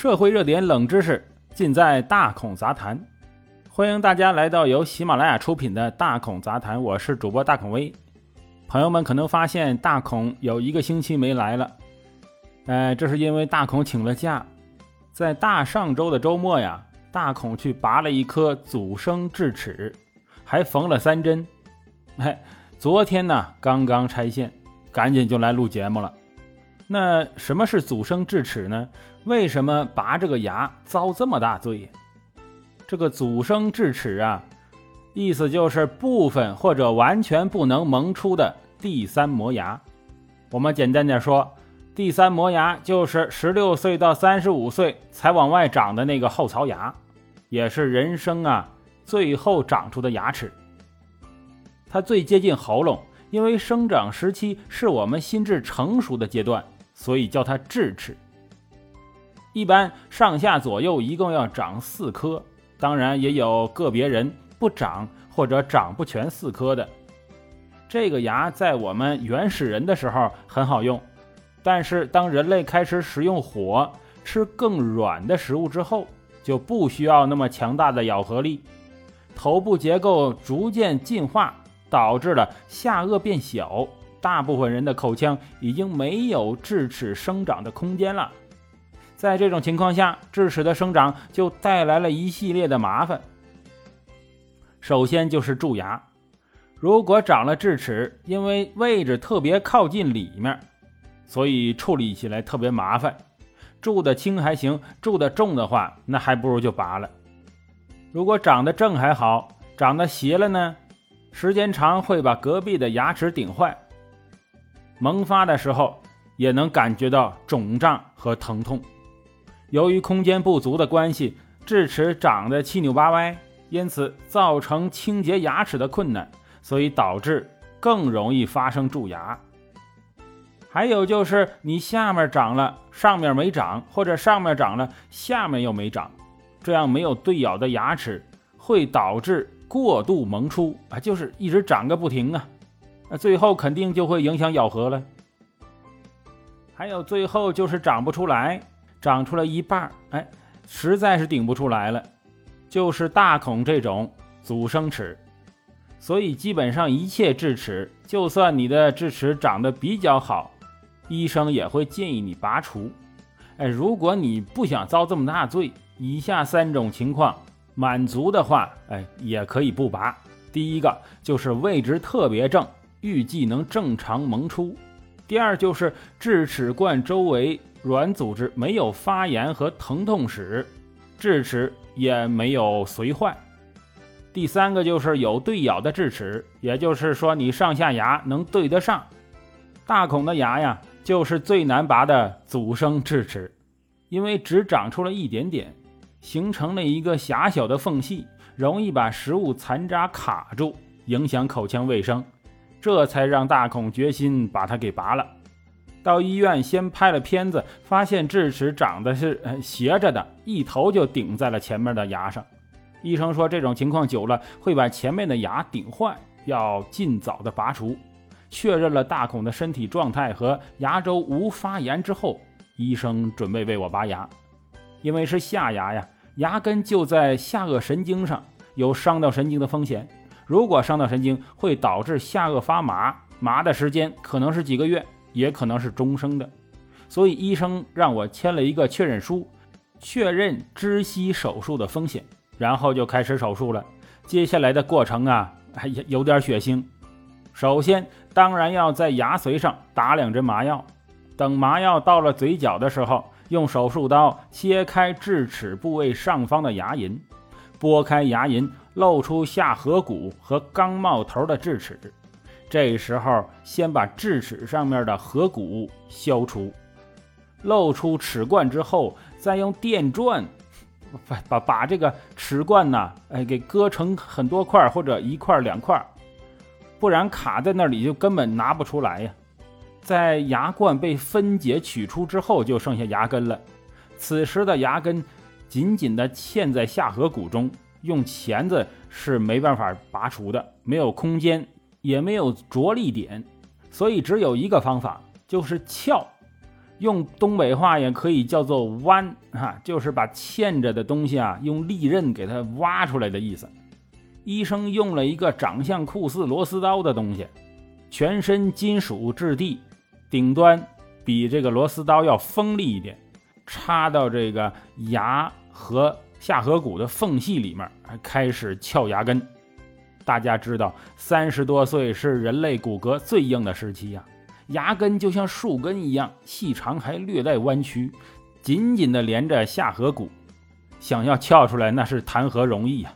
社会热点、冷知识尽在大孔杂谈。欢迎大家来到由喜马拉雅出品的《大孔杂谈》，我是主播大孔威。朋友们可能发现大孔有一个星期没来了，呃，这是因为大孔请了假，在大上周的周末呀，大孔去拔了一颗阻生智齿，还缝了三针。哎，昨天呢刚刚拆线，赶紧就来录节目了。那什么是祖生智齿呢？为什么拔这个牙遭这么大罪？这个祖生智齿啊，意思就是部分或者完全不能萌出的第三磨牙。我们简单点说，第三磨牙就是十六岁到三十五岁才往外长的那个后槽牙，也是人生啊最后长出的牙齿。它最接近喉咙，因为生长时期是我们心智成熟的阶段。所以叫它智齿。一般上下左右一共要长四颗，当然也有个别人不长或者长不全四颗的。这个牙在我们原始人的时候很好用，但是当人类开始使用火吃更软的食物之后，就不需要那么强大的咬合力，头部结构逐渐进化，导致了下颚变小。大部分人的口腔已经没有智齿生长的空间了，在这种情况下，智齿的生长就带来了一系列的麻烦。首先就是蛀牙，如果长了智齿，因为位置特别靠近里面，所以处理起来特别麻烦。蛀的轻还行，蛀的重的话，那还不如就拔了。如果长得正还好，长得斜了呢，时间长会把隔壁的牙齿顶坏。萌发的时候也能感觉到肿胀和疼痛。由于空间不足的关系，智齿长得七扭八歪，因此造成清洁牙齿的困难，所以导致更容易发生蛀牙。还有就是你下面长了，上面没长，或者上面长了，下面又没长，这样没有对咬的牙齿会导致过度萌出啊，就是一直长个不停啊。那最后肯定就会影响咬合了。还有最后就是长不出来，长出了一半哎，实在是顶不出来了，就是大孔这种阻生齿。所以基本上一切智齿，就算你的智齿长得比较好，医生也会建议你拔除。哎，如果你不想遭这么大罪，以下三种情况满足的话，哎，也可以不拔。第一个就是位置特别正。预计能正常萌出。第二就是智齿冠周围软组织没有发炎和疼痛史，智齿也没有髓坏。第三个就是有对咬的智齿，也就是说你上下牙能对得上。大孔的牙呀，就是最难拔的阻生智齿，因为只长出了一点点，形成了一个狭小的缝隙，容易把食物残渣卡住，影响口腔卫生。这才让大孔决心把它给拔了。到医院先拍了片子，发现智齿长得是斜着的，一头就顶在了前面的牙上。医生说这种情况久了会把前面的牙顶坏，要尽早的拔除。确认了大孔的身体状态和牙周无发炎之后，医生准备为我拔牙。因为是下牙呀，牙根就在下颚神经上，有伤到神经的风险。如果伤到神经，会导致下颚发麻，麻的时间可能是几个月，也可能是终生的。所以医生让我签了一个确认书，确认知悉手术的风险，然后就开始手术了。接下来的过程啊，还有点血腥。首先，当然要在牙髓上打两针麻药，等麻药到了嘴角的时候，用手术刀切开智齿部位上方的牙龈，拨开牙龈。露出下颌骨和刚冒头的智齿，这时候先把智齿上面的颌骨消除，露出齿冠之后，再用电钻 把把把这个齿冠呢，哎，给割成很多块或者一块两块，不然卡在那里就根本拿不出来呀。在牙冠被分解取出之后，就剩下牙根了。此时的牙根紧紧地嵌在下颌骨中。用钳子是没办法拔除的，没有空间，也没有着力点，所以只有一个方法，就是撬。用东北话也可以叫做“弯”哈，就是把嵌着的东西啊用利刃给它挖出来的意思。医生用了一个长相酷似螺丝刀的东西，全身金属质地，顶端比这个螺丝刀要锋利一点，插到这个牙和下颌骨的缝隙里面，开始撬牙根。大家知道，三十多岁是人类骨骼最硬的时期呀。牙根就像树根一样细长，还略带弯曲，紧紧地连着下颌骨。想要撬出来，那是谈何容易呀！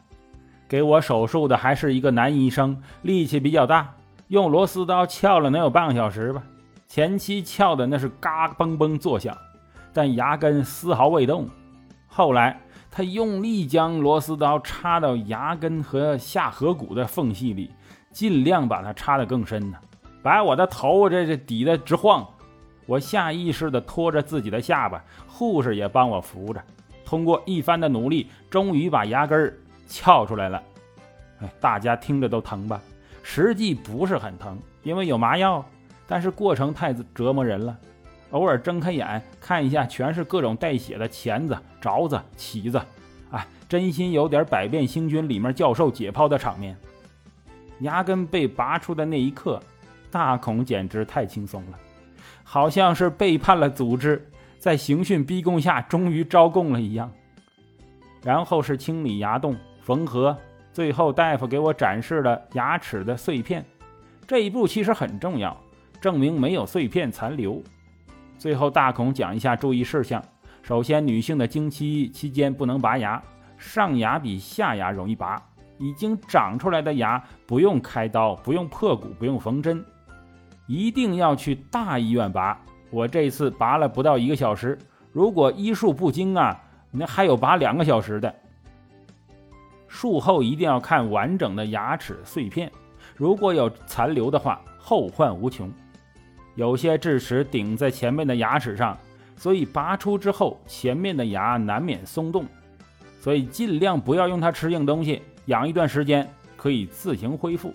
给我手术的还是一个男医生，力气比较大，用螺丝刀撬了能有半个小时吧。前期撬的那是嘎嘣嘣作响，但牙根丝毫未动。后来他用力将螺丝刀插到牙根和下颌骨的缝隙里，尽量把它插得更深呢。把我的头这这抵得直晃，我下意识地拖着自己的下巴，护士也帮我扶着。通过一番的努力，终于把牙根儿撬出来了。哎，大家听着都疼吧？实际不是很疼，因为有麻药，但是过程太折磨人了。偶尔睁开眼看一下，全是各种带血的钳子、凿子、起子，哎，真心有点《百变星君》里面教授解剖的场面。牙根被拔出的那一刻。大孔简直太轻松了，好像是背叛了组织，在刑讯逼供下终于招供了一样。然后是清理牙洞、缝合，最后大夫给我展示了牙齿的碎片。这一步其实很重要，证明没有碎片残留。最后大孔讲一下注意事项：首先，女性的经期期间不能拔牙，上牙比下牙容易拔。已经长出来的牙不用开刀，不用破骨，不用缝针。一定要去大医院拔，我这次拔了不到一个小时。如果医术不精啊，那还有拔两个小时的。术后一定要看完整的牙齿碎片，如果有残留的话，后患无穷。有些智齿顶在前面的牙齿上，所以拔出之后，前面的牙难免松动，所以尽量不要用它吃硬东西，养一段时间可以自行恢复。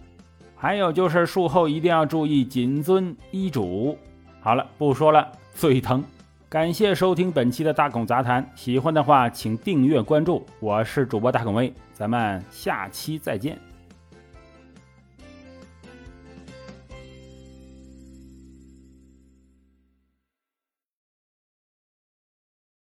还有就是术后一定要注意谨遵医嘱。好了，不说了，嘴疼。感谢收听本期的大孔杂谈，喜欢的话请订阅关注。我是主播大孔威，咱们下期再见。